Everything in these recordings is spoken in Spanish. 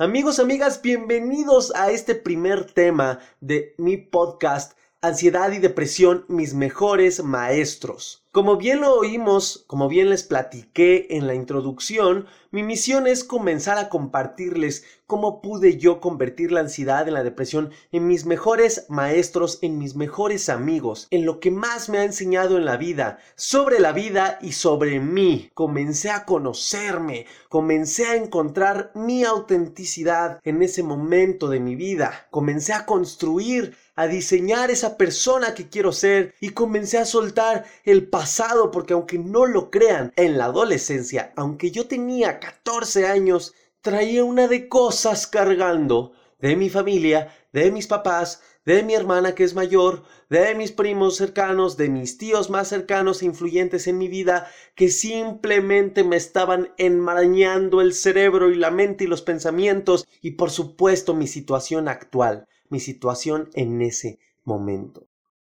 Amigos, amigas, bienvenidos a este primer tema de mi podcast Ansiedad y Depresión, mis mejores maestros. Como bien lo oímos, como bien les platiqué en la introducción, mi misión es comenzar a compartirles cómo pude yo convertir la ansiedad en la depresión en mis mejores maestros, en mis mejores amigos, en lo que más me ha enseñado en la vida, sobre la vida y sobre mí. Comencé a conocerme, comencé a encontrar mi autenticidad en ese momento de mi vida, comencé a construir a diseñar esa persona que quiero ser y comencé a soltar el pasado porque aunque no lo crean, en la adolescencia, aunque yo tenía 14 años, traía una de cosas cargando de mi familia, de mis papás, de mi hermana que es mayor, de mis primos cercanos, de mis tíos más cercanos e influyentes en mi vida, que simplemente me estaban enmarañando el cerebro y la mente y los pensamientos y por supuesto mi situación actual, mi situación en ese momento.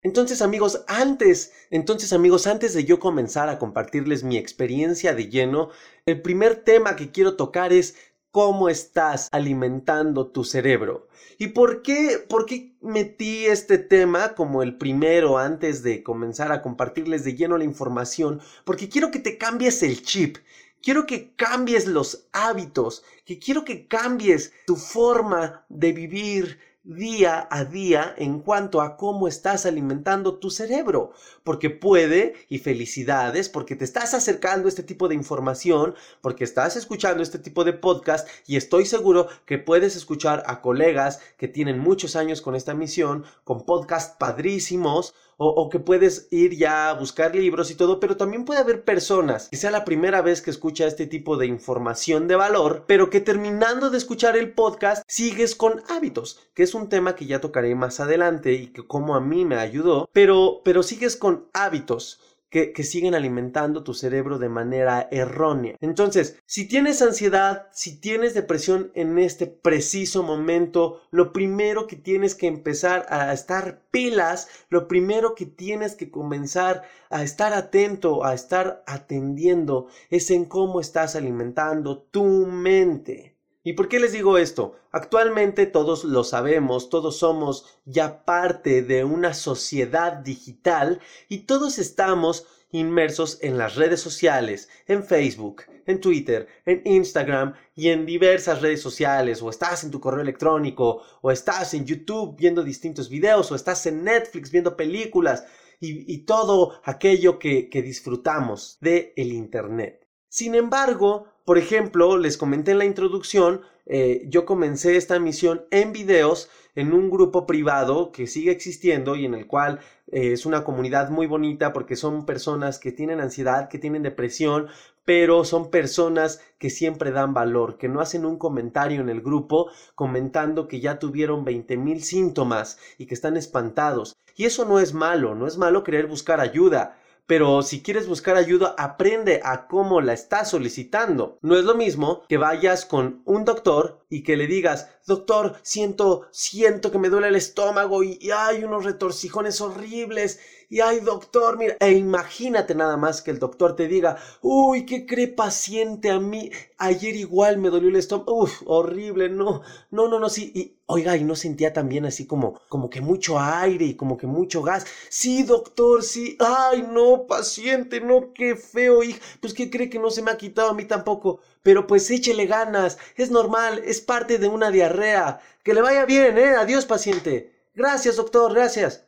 Entonces amigos, antes, entonces amigos, antes de yo comenzar a compartirles mi experiencia de lleno, el primer tema que quiero tocar es cómo estás alimentando tu cerebro. ¿Y por qué, por qué metí este tema como el primero antes de comenzar a compartirles de lleno la información? Porque quiero que te cambies el chip. Quiero que cambies los hábitos, que quiero que cambies tu forma de vivir, día a día en cuanto a cómo estás alimentando tu cerebro. Porque puede, y felicidades, porque te estás acercando a este tipo de información, porque estás escuchando este tipo de podcast y estoy seguro que puedes escuchar a colegas que tienen muchos años con esta misión, con podcasts padrísimos o, que puedes ir ya a buscar libros y todo, pero también puede haber personas que sea la primera vez que escucha este tipo de información de valor, pero que terminando de escuchar el podcast sigues con hábitos, que es un tema que ya tocaré más adelante y que como a mí me ayudó, pero, pero sigues con hábitos que, siguen alimentando tu cerebro de manera errónea. Entonces, si tienes ansiedad, si tienes depresión en este preciso momento, lo primero que tienes que empezar a estar pilas, lo primero que tienes que comenzar a estar atento, a estar atendiendo, es en cómo estás alimentando tu mente. ¿Y por qué les digo esto? Actualmente todos lo sabemos, todos somos ya parte de una sociedad digital y todos estamos inmersos en las redes sociales, en Facebook, en Twitter, en Instagram y en diversas redes sociales, o estás en tu correo electrónico, o estás en YouTube viendo distintos videos, o estás en Netflix viendo películas y, todo aquello que, disfrutamos de el Internet. Sin embargo, por ejemplo, les comenté en la introducción, eh, yo comencé esta misión en videos en un grupo privado que sigue existiendo y en el cual eh, es una comunidad muy bonita porque son personas que tienen ansiedad, que tienen depresión, pero son personas que siempre dan valor, que no hacen un comentario en el grupo comentando que ya tuvieron 20 mil síntomas y que están espantados. Y eso no es malo, no es malo querer buscar ayuda pero si quieres buscar ayuda, aprende a cómo la estás solicitando. No es lo mismo que vayas con un doctor y que le digas, doctor, siento, siento que me duele el estómago y, hay unos retorcijones horribles y ay doctor, mira, e imagínate nada más que el doctor te diga, uy, ¿qué cree paciente a mí? Ayer igual me dolió el estómago, uf, horrible, no, no, no, no, sí, y oiga, y no sentía también así como, como que mucho aire y como que mucho gas. Sí, doctor, sí, ay, no, paciente, no, qué feo, hija, pues ¿qué cree que no se me ha quitado a mí tampoco? Pero pues échele ganas, es normal, es parte de una diarrea. Que le vaya bien, ¿eh? Adiós, paciente. Gracias, doctor, gracias.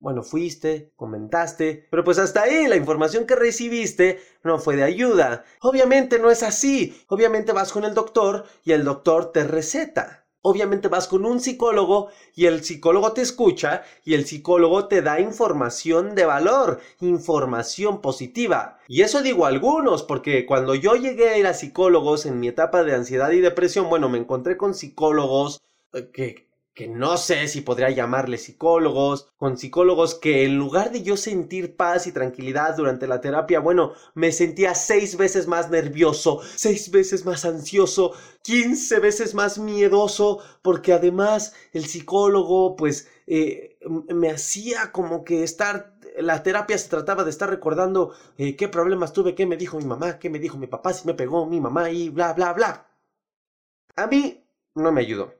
Bueno, fuiste, comentaste, pero pues hasta ahí la información que recibiste no fue de ayuda. Obviamente no es así. Obviamente vas con el doctor y el doctor te receta. Obviamente vas con un psicólogo y el psicólogo te escucha y el psicólogo te da información de valor, información positiva. Y eso digo algunos, porque cuando yo llegué a ir a psicólogos en mi etapa de ansiedad y depresión, bueno, me encontré con psicólogos eh, que que no sé si podría llamarle psicólogos, con psicólogos que en lugar de yo sentir paz y tranquilidad durante la terapia, bueno, me sentía seis veces más nervioso, seis veces más ansioso, quince veces más miedoso, porque además el psicólogo pues eh, me hacía como que estar la terapia se trataba de estar recordando eh, qué problemas tuve, qué me dijo mi mamá, qué me dijo mi papá, si me pegó mi mamá y bla, bla, bla. A mí no me ayudó.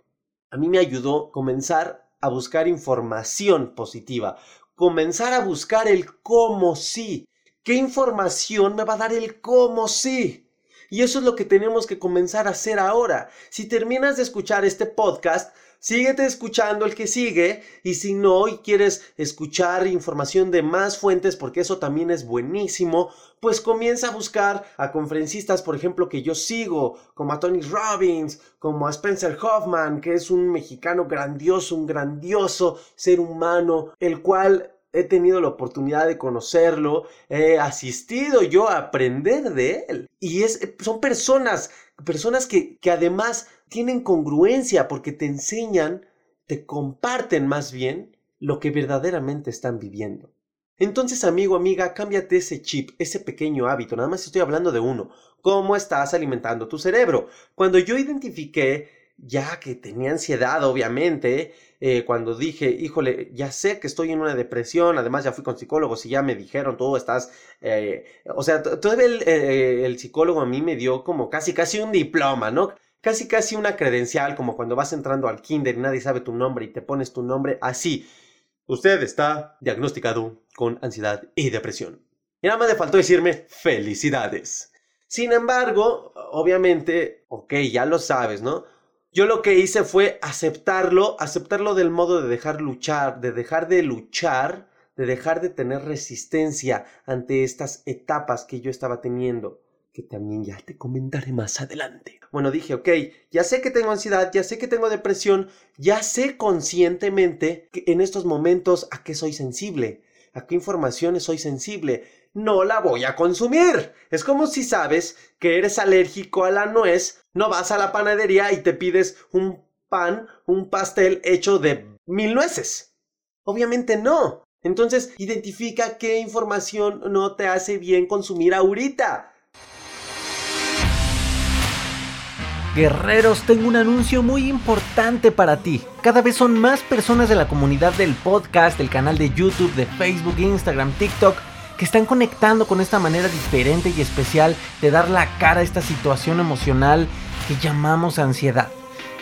A mí me ayudó comenzar a buscar información positiva, comenzar a buscar el cómo sí. ¿Qué información me va a dar el cómo sí? Y eso es lo que tenemos que comenzar a hacer ahora. Si terminas de escuchar este podcast, síguete escuchando el que sigue y si no y quieres escuchar información de más fuentes porque eso también es buenísimo, pues comienza a buscar a conferencistas, por ejemplo, que yo sigo, como a Tony Robbins, como a Spencer Hoffman, que es un mexicano grandioso, un grandioso ser humano, el cual he tenido la oportunidad de conocerlo, he asistido yo a aprender de él. Y es, son personas, personas que, que además tienen congruencia porque te enseñan, te comparten más bien lo que verdaderamente están viviendo. Entonces, amigo, amiga, cámbiate ese chip, ese pequeño hábito. Nada más estoy hablando de uno. ¿Cómo estás alimentando tu cerebro? Cuando yo identifiqué, ya que tenía ansiedad, obviamente, eh, cuando dije, híjole, ya sé que estoy en una depresión, además ya fui con psicólogos y ya me dijeron, tú estás, eh, o sea, todavía el, eh, el psicólogo a mí me dio como casi, casi un diploma, ¿no? Casi, casi una credencial, como cuando vas entrando al kinder y nadie sabe tu nombre y te pones tu nombre así. Usted está diagnosticado con ansiedad y depresión. Y nada más le faltó decirme felicidades. Sin embargo, obviamente, ok, ya lo sabes, ¿no? Yo lo que hice fue aceptarlo, aceptarlo del modo de dejar luchar, de dejar de luchar, de dejar de tener resistencia ante estas etapas que yo estaba teniendo, que también ya te comentaré más adelante. Bueno, dije, ok, ya sé que tengo ansiedad, ya sé que tengo depresión, ya sé conscientemente que en estos momentos a qué soy sensible, a qué informaciones soy sensible. No la voy a consumir. Es como si sabes que eres alérgico a la nuez, no vas a la panadería y te pides un pan, un pastel hecho de mil nueces. Obviamente no. Entonces, identifica qué información no te hace bien consumir ahorita. Guerreros, tengo un anuncio muy importante para ti. Cada vez son más personas de la comunidad del podcast, del canal de YouTube, de Facebook, Instagram, TikTok, que están conectando con esta manera diferente y especial de dar la cara a esta situación emocional que llamamos ansiedad.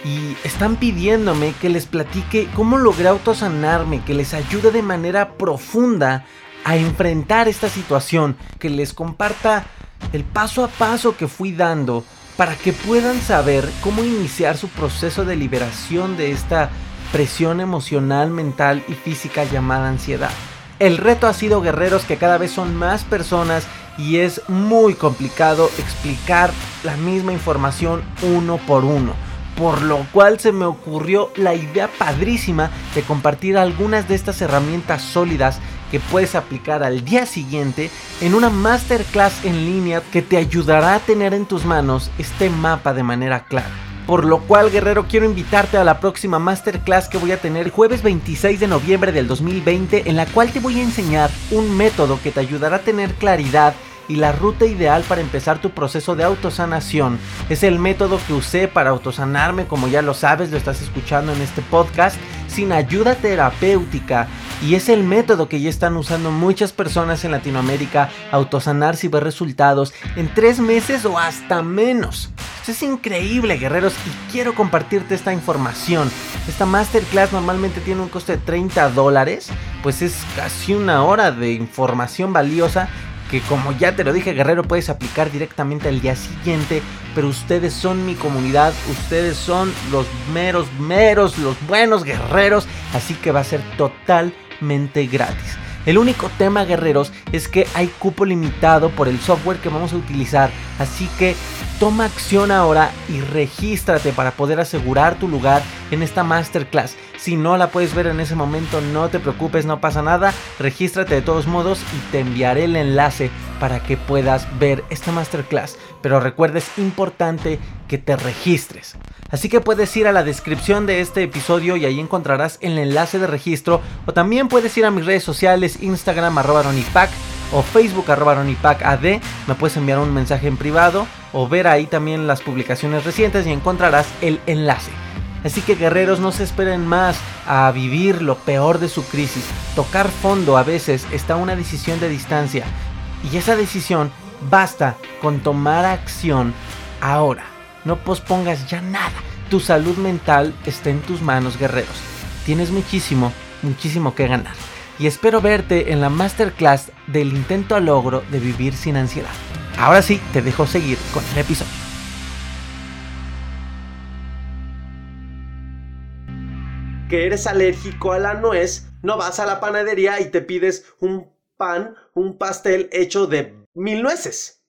Y están pidiéndome que les platique cómo logré autosanarme, que les ayude de manera profunda a enfrentar esta situación, que les comparta el paso a paso que fui dando para que puedan saber cómo iniciar su proceso de liberación de esta presión emocional, mental y física llamada ansiedad. El reto ha sido guerreros que cada vez son más personas y es muy complicado explicar la misma información uno por uno. Por lo cual se me ocurrió la idea padrísima de compartir algunas de estas herramientas sólidas que puedes aplicar al día siguiente en una masterclass en línea que te ayudará a tener en tus manos este mapa de manera clara. Por lo cual, guerrero, quiero invitarte a la próxima masterclass que voy a tener jueves 26 de noviembre del 2020, en la cual te voy a enseñar un método que te ayudará a tener claridad y la ruta ideal para empezar tu proceso de autosanación. Es el método que usé para autosanarme, como ya lo sabes, lo estás escuchando en este podcast, sin ayuda terapéutica y es el método que ya están usando muchas personas en Latinoamérica, autosanarse y ver resultados en tres meses o hasta menos. Es increíble, guerreros, y quiero compartirte esta información. Esta masterclass normalmente tiene un coste de 30 dólares, pues es casi una hora de información valiosa que como ya te lo dije guerrero puedes aplicar directamente al día siguiente, pero ustedes son mi comunidad, ustedes son los meros, meros, los buenos guerreros, así que va a ser total gratis. El único tema, guerreros, es que hay cupo limitado por el software que vamos a utilizar. Así que toma acción ahora y regístrate para poder asegurar tu lugar en esta masterclass. Si no la puedes ver en ese momento, no te preocupes, no pasa nada. Regístrate de todos modos y te enviaré el enlace para que puedas ver esta masterclass. Pero recuerda, es importante que te registres. Así que puedes ir a la descripción de este episodio y ahí encontrarás el enlace de registro. O también puedes ir a mis redes sociales, Instagram arroba ronipac o Facebook arroba ronipacad. Me puedes enviar un mensaje en privado o ver ahí también las publicaciones recientes y encontrarás el enlace. Así que guerreros no se esperen más a vivir lo peor de su crisis. Tocar fondo a veces está una decisión de distancia. Y esa decisión basta con tomar acción ahora. No pospongas ya nada. Tu salud mental está en tus manos, guerreros. Tienes muchísimo, muchísimo que ganar. Y espero verte en la masterclass del intento a logro de vivir sin ansiedad. Ahora sí, te dejo seguir con el episodio. que eres alérgico a la nuez, no vas a la panadería y te pides un pan, un pastel hecho de mil nueces.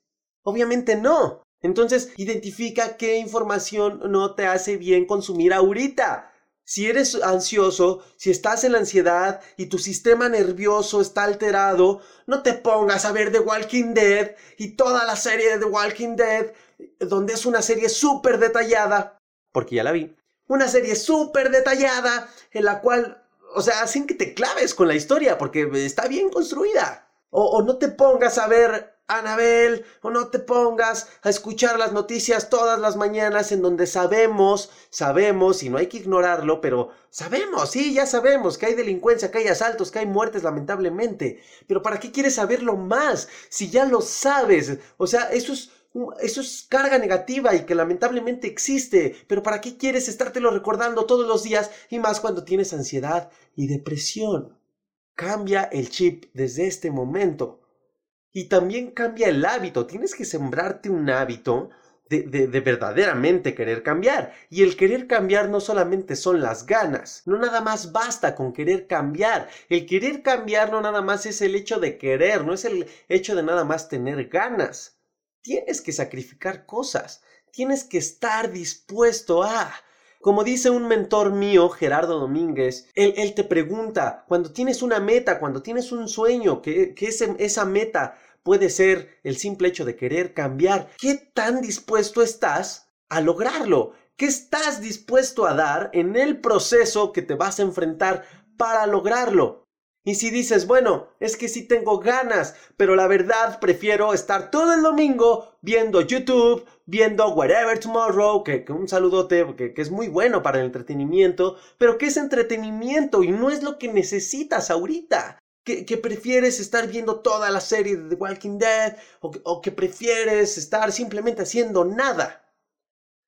Obviamente no. Entonces, identifica qué información no te hace bien consumir ahorita. Si eres ansioso, si estás en la ansiedad y tu sistema nervioso está alterado, no te pongas a ver The Walking Dead y toda la serie de The Walking Dead, donde es una serie súper detallada, porque ya la vi, una serie súper detallada en la cual, o sea, sin que te claves con la historia, porque está bien construida. O, o no te pongas a ver Anabel, o no te pongas a escuchar las noticias todas las mañanas en donde sabemos, sabemos, y no hay que ignorarlo, pero sabemos, sí, ya sabemos que hay delincuencia, que hay asaltos, que hay muertes lamentablemente. Pero ¿para qué quieres saberlo más si ya lo sabes? O sea, eso es eso es carga negativa y que lamentablemente existe, pero ¿para qué quieres estártelo recordando todos los días y más cuando tienes ansiedad y depresión? Cambia el chip desde este momento. Y también cambia el hábito. Tienes que sembrarte un hábito de, de, de, verdaderamente querer cambiar. Y el querer cambiar no solamente son las ganas, no nada más basta con querer cambiar. El querer cambiar no nada más es el hecho de querer, no es el hecho de nada más tener ganas. Tienes que sacrificar cosas, tienes que estar dispuesto a... Como dice un mentor mío, Gerardo Domínguez, él, te pregunta, cuando tienes una meta, cuando tienes un sueño, que, que esa meta puede ser el simple hecho de querer cambiar, ¿qué tan dispuesto estás a lograrlo? ¿Qué estás dispuesto a dar en el proceso que te vas a enfrentar para lograrlo? Y si dices, bueno, es que sí tengo ganas, pero la verdad prefiero estar todo el domingo viendo YouTube, viendo Whatever Tomorrow, que, que un saludote, que, que, es muy bueno para el entretenimiento, pero que es entretenimiento y no es lo que necesitas ahorita. Que, que prefieres estar viendo toda la serie de The Walking Dead o, o que prefieres estar simplemente haciendo nada.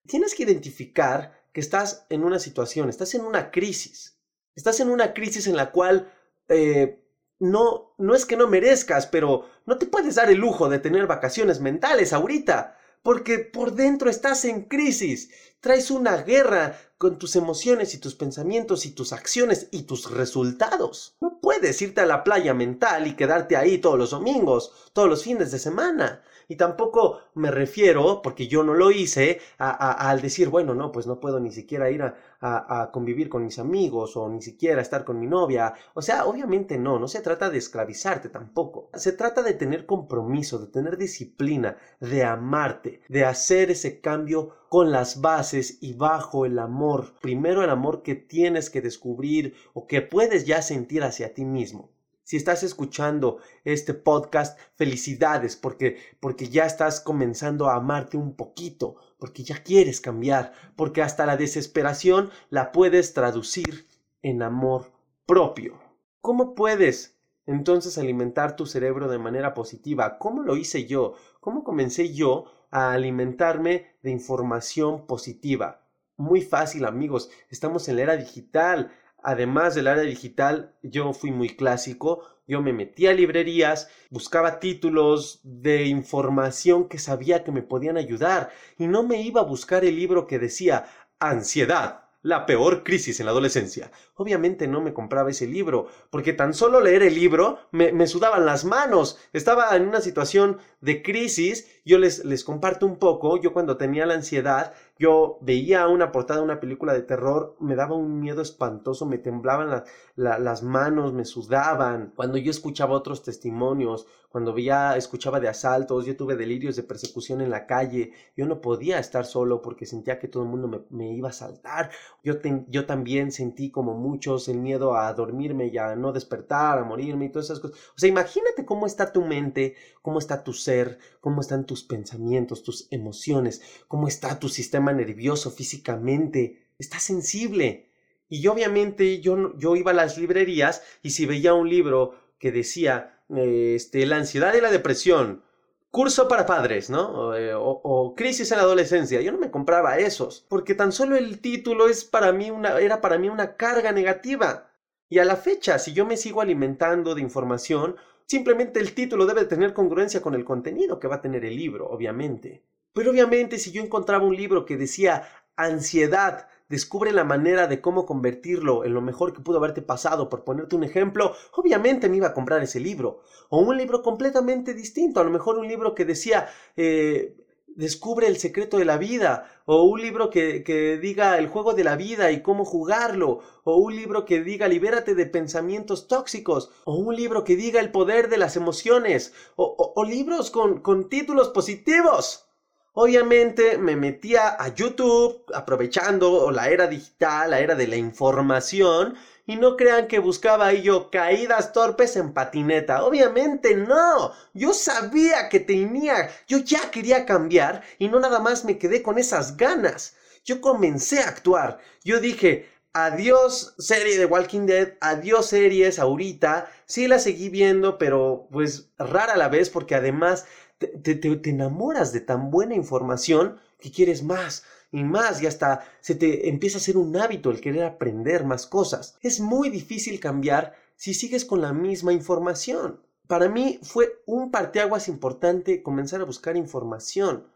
Tienes que identificar que estás en una situación, estás en una crisis. Estás en una crisis en la cual eh, no, no es que no merezcas, pero no te puedes dar el lujo de tener vacaciones mentales ahorita, porque por dentro estás en crisis, traes una guerra con tus emociones y tus pensamientos y tus acciones y tus resultados. No puedes irte a la playa mental y quedarte ahí todos los domingos, todos los fines de semana. Y tampoco me refiero, porque yo no lo hice, a, al decir, bueno, no, pues no puedo ni siquiera ir a, a, convivir con mis amigos o ni siquiera estar con mi novia. O sea, obviamente no, no se trata de esclavizarte tampoco. Se trata de tener compromiso, de tener disciplina, de amarte, de hacer ese cambio con las bases y bajo el amor. Primero el amor que tienes que descubrir o que puedes ya sentir hacia ti mismo. Si estás escuchando este podcast, felicidades porque porque ya estás comenzando a amarte un poquito, porque ya quieres cambiar, porque hasta la desesperación la puedes traducir en amor propio. ¿Cómo puedes entonces alimentar tu cerebro de manera positiva? ¿Cómo lo hice yo? ¿Cómo comencé yo a alimentarme de información positiva? Muy fácil, amigos. Estamos en la era digital además del área digital, yo fui muy clásico. Yo me metí a librerías, buscaba títulos de información que sabía que me podían ayudar y no me iba a buscar el libro que decía ansiedad, la peor crisis en la adolescencia. Obviamente no me compraba ese libro, porque tan solo leer el libro me, me sudaban las manos. Estaba en una situación de crisis. Yo les, les comparto un poco. Yo cuando tenía la ansiedad, yo veía una portada de una película de terror, me daba un miedo espantoso, me temblaban la, la, las manos, me sudaban. Cuando yo escuchaba otros testimonios, cuando veía, escuchaba de asaltos, yo tuve delirios de persecución en la calle, yo no podía estar solo porque sentía que todo el mundo me, iba a saltar. Yo, te, yo también sentí como muchos el miedo a dormirme y a no despertar, a morirme y todas esas cosas. O sea, imagínate cómo está tu mente, cómo está tu ser, cómo están tus pensamientos, tus emociones, cómo está tu sistema nervioso físicamente. Está sensible. Y obviamente yo, yo iba a las librerías y si veía un libro que decía este, la ansiedad y la depresión curso para padres, ¿no? Eh, o, crisis en la adolescencia. Yo no me compraba esos, porque tan solo el título es para mí una, era para mí una carga negativa. Y a la fecha, si yo me sigo alimentando de información, simplemente el título debe tener congruencia con el contenido que va a tener el libro, obviamente. Pero obviamente si yo encontraba un libro que decía ansiedad, descubre la manera de cómo convertirlo en lo mejor que pudo haberte pasado, por ponerte un ejemplo, obviamente me iba a comprar ese libro. O un libro completamente distinto, a lo mejor un libro que decía, eh, descubre el secreto de la vida, o un libro que, que, diga el juego de la vida y cómo jugarlo, o un libro que diga libérate de pensamientos tóxicos, o un libro que diga el poder de las emociones, o, o libros con, con títulos positivos. Obviamente me metía a YouTube aprovechando la era digital, la era de la información, y no crean que buscaba ahí yo caídas torpes en patineta. Obviamente no. Yo sabía que tenía, yo ya quería cambiar y no nada más me quedé con esas ganas. Yo comencé a actuar. Yo dije, adiós serie de Walking Dead, adiós series ahorita. Sí la seguí viendo, pero pues rara a la vez porque además te, enamoras de tan buena información que quieres más y más y hasta se te empieza a hacer un hábito el querer aprender más cosas. Es muy difícil cambiar si sigues con la misma información. Para mí fue un parteaguas importante comenzar a buscar información.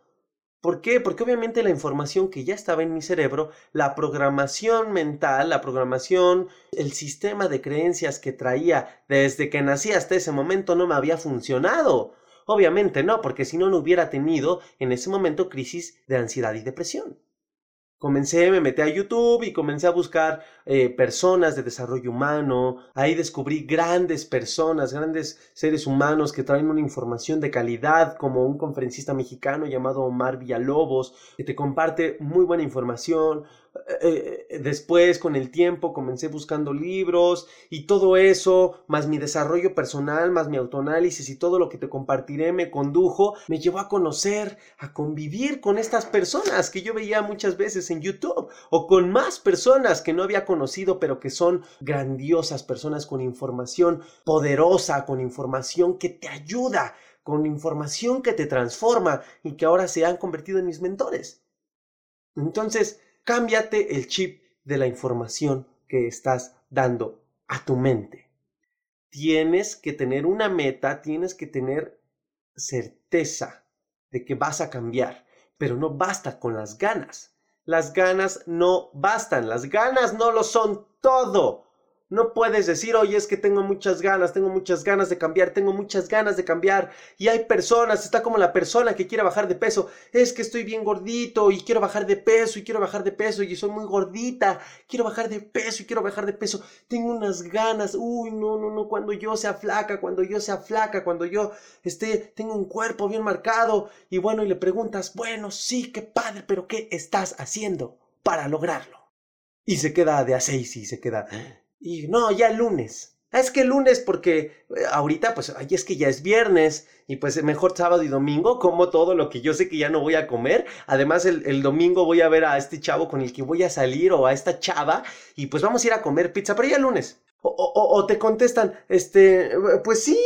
¿Por qué? Porque obviamente la información que ya estaba en mi cerebro, la programación mental, la programación, el sistema de creencias que traía desde que nací hasta ese momento no me había funcionado. Obviamente no, porque si no, no hubiera tenido en ese momento crisis de ansiedad y depresión. Comencé, me metí a YouTube y comencé a buscar eh, personas de desarrollo humano. Ahí descubrí grandes personas, grandes seres humanos que traen una información de calidad, como un conferencista mexicano llamado Omar Villalobos, que te comparte muy buena información, eh, eh, después, con el tiempo, comencé buscando libros y todo eso, más mi desarrollo personal, más mi autoanálisis y todo lo que te compartiré me condujo, me llevó a conocer, a convivir con estas personas que yo veía muchas veces en YouTube o con más personas que no había conocido pero que son grandiosas personas con información poderosa, con información que te ayuda, con información que te transforma y que ahora se han convertido en mis mentores. Entonces, cámbiate el chip de la información que estás dando a tu mente. Tienes que tener una meta, tienes que tener certeza de que vas a cambiar, pero no basta con las ganas. Las ganas no bastan, las ganas no lo son todo. No puedes decir, oye, es que tengo muchas ganas, tengo muchas ganas de cambiar, tengo muchas ganas de cambiar. Y hay personas, está como la persona que quiere bajar de peso. Es que estoy bien gordito y quiero bajar de peso y quiero bajar de peso y soy muy gordita. Quiero bajar de peso y quiero bajar de peso. Tengo unas ganas. Uy, no, no, no. Cuando yo sea flaca, cuando yo sea flaca, cuando yo esté, tengo un cuerpo bien marcado. Y bueno, y le preguntas, bueno, sí, qué padre, pero ¿qué estás haciendo para lograrlo? Y se queda de a seis y se queda y no, ya el lunes. Ah, es que el lunes porque eh, ahorita pues ay, es que ya es viernes y pues mejor sábado y domingo como todo lo que yo sé que ya no voy a comer. Además el, domingo voy a ver a este chavo con el que voy a salir o a esta chava y pues vamos a ir a comer pizza, pero ya el lunes. O, o, o te contestan, este, pues sí,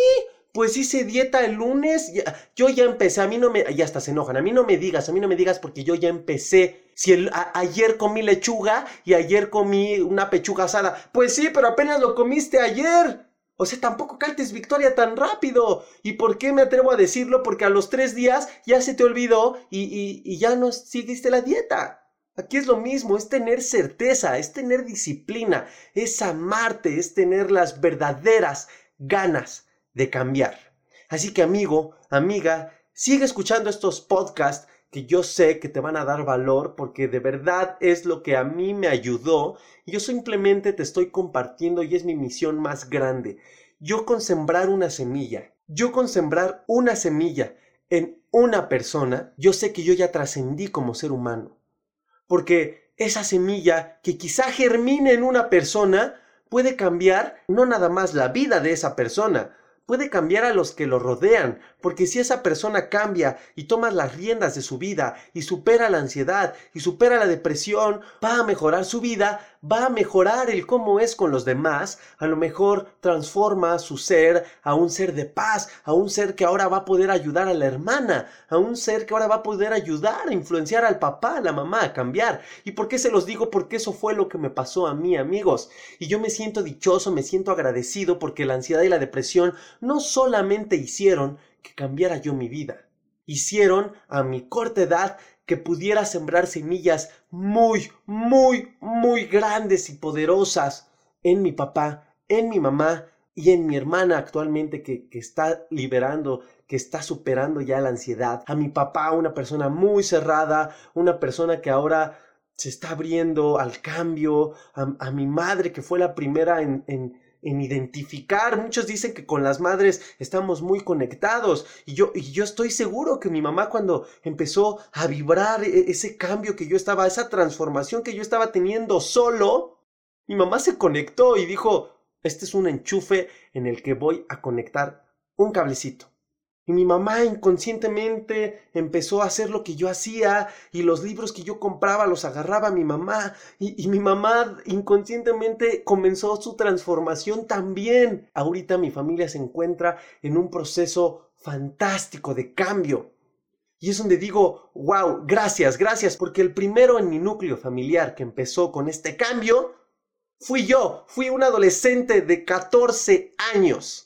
pues hice dieta el lunes, yo ya empecé, a mí no me, ya hasta se enojan, a mí no me digas, a mí no me digas porque yo ya empecé. Si ayer comí lechuga y ayer comí una pechuga asada, pues sí, pero apenas lo comiste ayer. O sea, tampoco cantes victoria tan rápido. ¿Y por qué me atrevo a decirlo? Porque a los tres días ya se te olvidó y, y, y ya no seguiste la dieta. Aquí es lo mismo, es tener certeza, es tener disciplina, es amarte, es tener las verdaderas ganas de cambiar. Así que amigo, amiga, sigue escuchando estos podcasts que yo sé que te van a dar valor porque de verdad es lo que a mí me ayudó yo simplemente te estoy compartiendo y es mi misión más grande. Yo con sembrar una semilla, yo con sembrar una semilla en una persona, yo sé que yo ya trascendí como ser humano. Porque esa semilla que quizá germine en una persona puede cambiar no nada más la vida de esa persona, puede cambiar a los que lo rodean, porque si esa persona cambia y toma las riendas de su vida y supera la ansiedad y supera la depresión, va a mejorar su vida, va a mejorar el cómo es con los demás, a lo mejor transforma su ser a un ser de paz, a un ser que ahora va a poder ayudar a la hermana, a un ser que ahora va a poder ayudar a influenciar al papá, a la mamá, a cambiar. ¿Y por qué se los digo? Porque eso fue lo que me pasó a mí, amigos. Y yo me siento dichoso, me siento agradecido porque la ansiedad y la depresión no solamente hicieron que cambiara yo mi vida, hicieron a mi corta edad que pudiera sembrar semillas muy, muy, muy grandes y poderosas en mi papá, en mi mamá y en mi hermana actualmente que, que, está liberando, que está superando ya la ansiedad. A mi papá, una persona muy cerrada, una persona que ahora se está abriendo al cambio, a, mi madre que fue la primera en en identificar. Muchos dicen que con las madres estamos muy conectados y yo, y yo estoy seguro que mi mamá cuando empezó a vibrar e, ese cambio que yo estaba, esa transformación que yo estaba teniendo solo, mi mamá se conectó y dijo, este es un enchufe en el que voy a conectar un cablecito. Y mi mamá inconscientemente empezó a hacer lo que yo hacía y los libros que yo compraba los agarraba mi mamá y, mi mamá inconscientemente comenzó su transformación también. Ahorita mi familia se encuentra en un proceso fantástico de cambio. Y es donde digo, wow, gracias, gracias, porque el primero en mi núcleo familiar que empezó con este cambio fui yo, fui un adolescente de 14 años.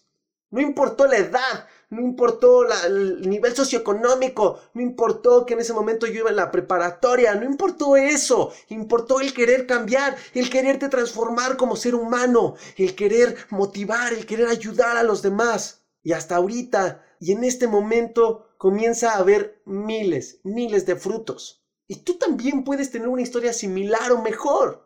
No importó la edad, no importó el nivel socioeconómico, no importó que en ese momento yo iba en la preparatoria, no importó eso, importó el querer cambiar, el quererte transformar como ser humano, el querer motivar, el querer ayudar a los demás. Y hasta ahorita, y en este momento, comienza a haber miles, miles de frutos. Y tú también puedes tener una historia similar o mejor.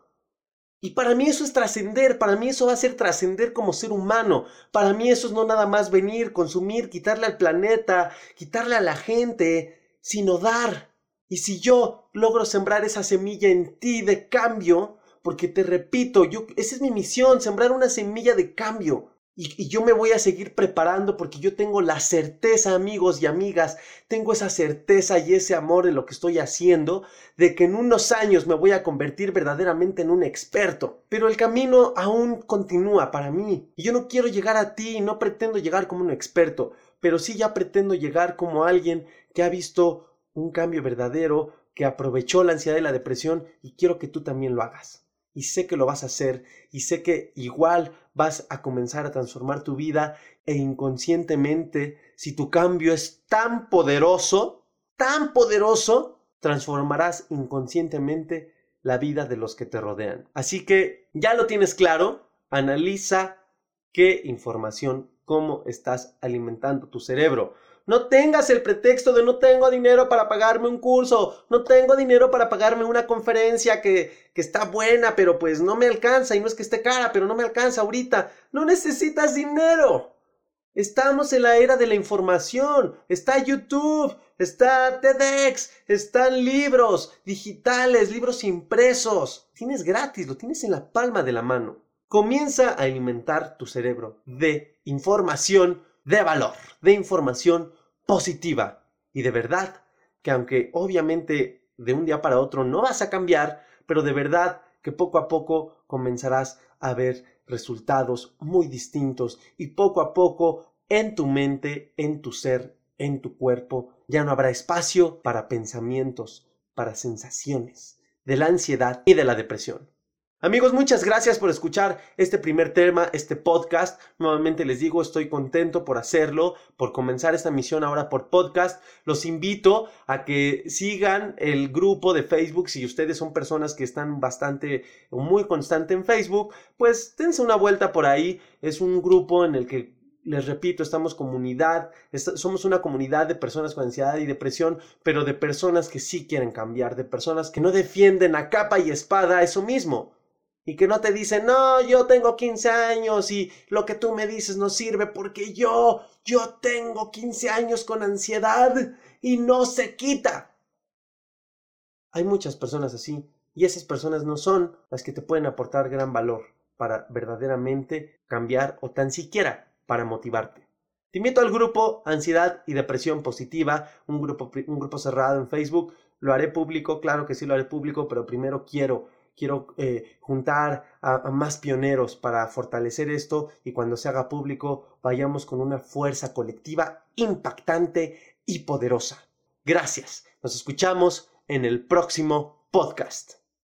Y para mí eso es trascender, para mí eso va a ser trascender como ser humano, para mí eso es no nada más venir, consumir, quitarle al planeta, quitarle a la gente, sino dar. Y si yo logro sembrar esa semilla en ti de cambio, porque te repito, yo, esa es mi misión, sembrar una semilla de cambio. Y, yo me voy a seguir preparando porque yo tengo la certeza, amigos y amigas, tengo esa certeza y ese amor en lo que estoy haciendo, de que en unos años me voy a convertir verdaderamente en un experto. Pero el camino aún continúa para mí. Y yo no quiero llegar a ti, no pretendo llegar como un experto, pero sí ya pretendo llegar como alguien que ha visto un cambio verdadero, que aprovechó la ansiedad y la depresión y quiero que tú también lo hagas y sé que lo vas a hacer y sé que igual vas a comenzar a transformar tu vida e inconscientemente, si tu cambio es tan poderoso, tan poderoso, transformarás inconscientemente la vida de los que te rodean. Así que ya lo tienes claro, analiza qué información, cómo estás alimentando tu cerebro. No tengas el pretexto de no tengo dinero para pagarme un curso, no tengo dinero para pagarme una conferencia que, que está buena, pero pues no me alcanza y no es que esté cara, pero no me alcanza ahorita. No necesitas dinero. Estamos en la era de la información. Está YouTube, está TEDx, están libros digitales, libros impresos. Tienes gratis, lo tienes en la palma de la mano. Comienza a alimentar tu cerebro de información de valor, de información positiva y de verdad que aunque obviamente de un día para otro no vas a cambiar, pero de verdad que poco a poco comenzarás a ver resultados muy distintos y poco a poco en tu mente, en tu ser, en tu cuerpo, ya no habrá espacio para pensamientos, para sensaciones de la ansiedad y de la depresión. Amigos, muchas gracias por escuchar este primer tema, este podcast. Nuevamente les digo, estoy contento por hacerlo, por comenzar esta misión ahora por podcast. Los invito a que sigan el grupo de Facebook. Si ustedes son personas que están bastante muy constante en Facebook, pues dense una vuelta por ahí. Es un grupo en el que les repito, estamos comunidad, somos una comunidad de personas con ansiedad y depresión, pero de personas que sí quieren cambiar, de personas que no defienden a capa y espada eso mismo y que no te dicen, no, yo tengo 15 años y lo que tú me dices no sirve porque yo, yo tengo 15 años con ansiedad y no se quita. Hay muchas personas así y esas personas no son las que te pueden aportar gran valor para verdaderamente cambiar o tan siquiera para motivarte. Te invito al grupo Ansiedad y Depresión Positiva, un grupo, un grupo cerrado en Facebook. Lo haré público, claro que sí lo haré público, pero primero quiero quiero eh, juntar a, más pioneros para fortalecer esto y cuando se haga público vayamos con una fuerza colectiva impactante y poderosa. Gracias. Nos escuchamos en el próximo podcast.